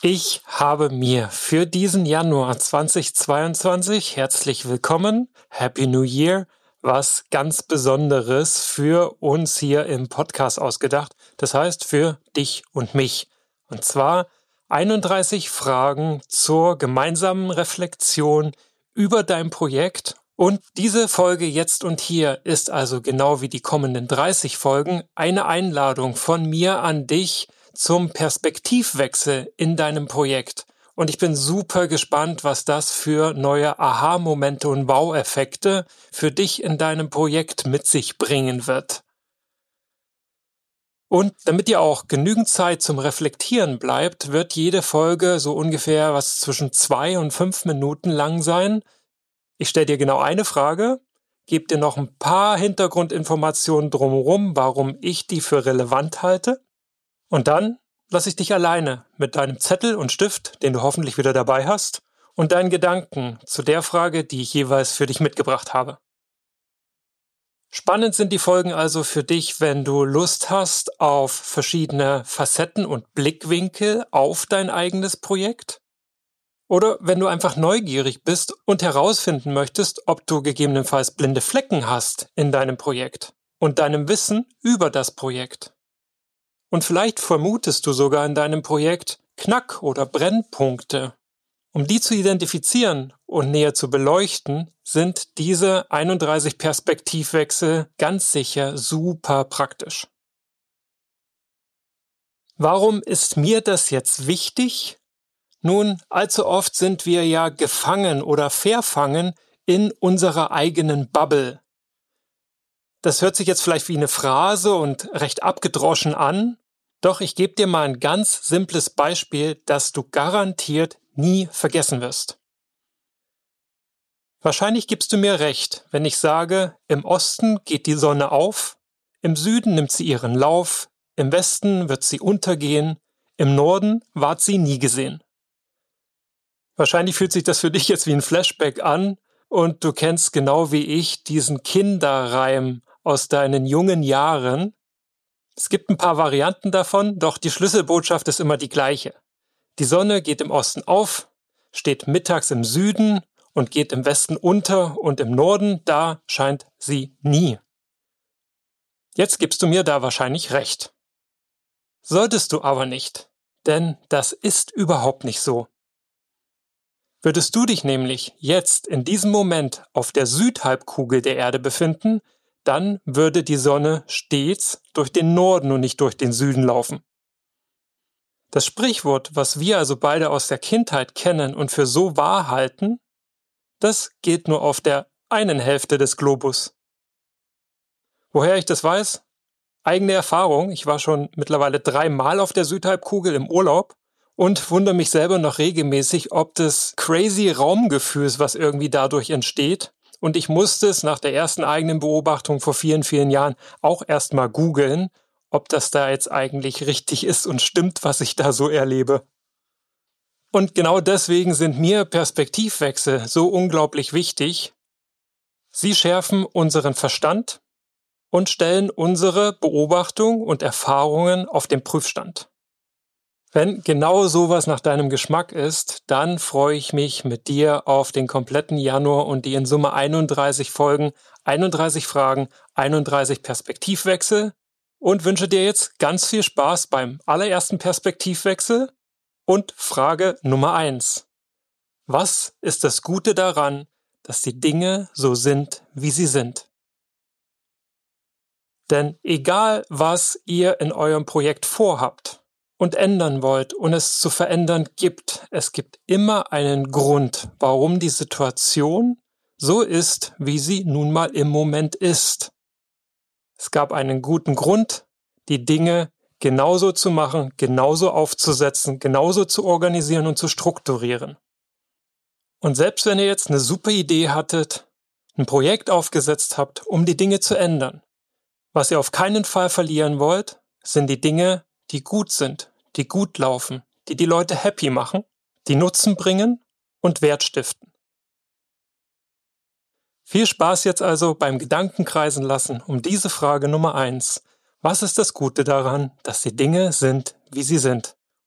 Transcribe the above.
Ich habe mir für diesen Januar 2022 herzlich willkommen, Happy New Year, was ganz Besonderes für uns hier im Podcast ausgedacht. Das heißt für dich und mich. Und zwar 31 Fragen zur gemeinsamen Reflexion über dein Projekt. Und diese Folge jetzt und hier ist also genau wie die kommenden 30 Folgen eine Einladung von mir an dich, zum Perspektivwechsel in deinem Projekt. Und ich bin super gespannt, was das für neue Aha-Momente und Wow-Effekte für dich in deinem Projekt mit sich bringen wird. Und damit dir auch genügend Zeit zum Reflektieren bleibt, wird jede Folge so ungefähr was zwischen zwei und fünf Minuten lang sein. Ich stelle dir genau eine Frage, gebe dir noch ein paar Hintergrundinformationen drumherum, warum ich die für relevant halte und dann lasse ich dich alleine mit deinem Zettel und Stift, den du hoffentlich wieder dabei hast, und deinen Gedanken zu der Frage, die ich jeweils für dich mitgebracht habe. Spannend sind die Folgen also für dich, wenn du Lust hast auf verschiedene Facetten und Blickwinkel auf dein eigenes Projekt. Oder wenn du einfach neugierig bist und herausfinden möchtest, ob du gegebenenfalls blinde Flecken hast in deinem Projekt und deinem Wissen über das Projekt. Und vielleicht vermutest du sogar in deinem Projekt Knack- oder Brennpunkte. Um die zu identifizieren und näher zu beleuchten, sind diese 31 Perspektivwechsel ganz sicher super praktisch. Warum ist mir das jetzt wichtig? Nun, allzu oft sind wir ja gefangen oder verfangen in unserer eigenen Bubble. Das hört sich jetzt vielleicht wie eine Phrase und recht abgedroschen an, doch ich gebe dir mal ein ganz simples Beispiel, das du garantiert nie vergessen wirst. Wahrscheinlich gibst du mir recht, wenn ich sage, im Osten geht die Sonne auf, im Süden nimmt sie ihren Lauf, im Westen wird sie untergehen, im Norden ward sie nie gesehen. Wahrscheinlich fühlt sich das für dich jetzt wie ein Flashback an und du kennst genau wie ich diesen Kinderreim aus deinen jungen Jahren. Es gibt ein paar Varianten davon, doch die Schlüsselbotschaft ist immer die gleiche. Die Sonne geht im Osten auf, steht mittags im Süden und geht im Westen unter und im Norden, da scheint sie nie. Jetzt gibst du mir da wahrscheinlich recht. Solltest du aber nicht, denn das ist überhaupt nicht so. Würdest du dich nämlich jetzt in diesem Moment auf der Südhalbkugel der Erde befinden, dann würde die Sonne stets durch den Norden und nicht durch den Süden laufen. Das Sprichwort, was wir also beide aus der Kindheit kennen und für so wahr halten, das gilt nur auf der einen Hälfte des Globus. Woher ich das weiß? Eigene Erfahrung. Ich war schon mittlerweile dreimal auf der Südhalbkugel im Urlaub und wundere mich selber noch regelmäßig, ob das crazy Raumgefühls, was irgendwie dadurch entsteht, und ich musste es nach der ersten eigenen Beobachtung vor vielen, vielen Jahren auch erstmal googeln, ob das da jetzt eigentlich richtig ist und stimmt, was ich da so erlebe. Und genau deswegen sind mir Perspektivwechsel so unglaublich wichtig. Sie schärfen unseren Verstand und stellen unsere Beobachtung und Erfahrungen auf den Prüfstand. Wenn genau sowas nach deinem Geschmack ist, dann freue ich mich mit dir auf den kompletten Januar und die in Summe 31 Folgen, 31 Fragen, 31 Perspektivwechsel und wünsche dir jetzt ganz viel Spaß beim allerersten Perspektivwechsel und Frage Nummer eins: Was ist das Gute daran, dass die Dinge so sind, wie sie sind? Denn egal, was ihr in eurem Projekt vorhabt, und ändern wollt und es zu verändern gibt, es gibt immer einen Grund, warum die Situation so ist, wie sie nun mal im Moment ist. Es gab einen guten Grund, die Dinge genauso zu machen, genauso aufzusetzen, genauso zu organisieren und zu strukturieren. Und selbst wenn ihr jetzt eine super Idee hattet, ein Projekt aufgesetzt habt, um die Dinge zu ändern, was ihr auf keinen Fall verlieren wollt, sind die Dinge, die gut sind, die gut laufen, die die Leute happy machen, die Nutzen bringen und Wert stiften. Viel Spaß jetzt also beim Gedankenkreisen lassen um diese Frage Nummer eins. Was ist das Gute daran, dass die Dinge sind, wie sie sind?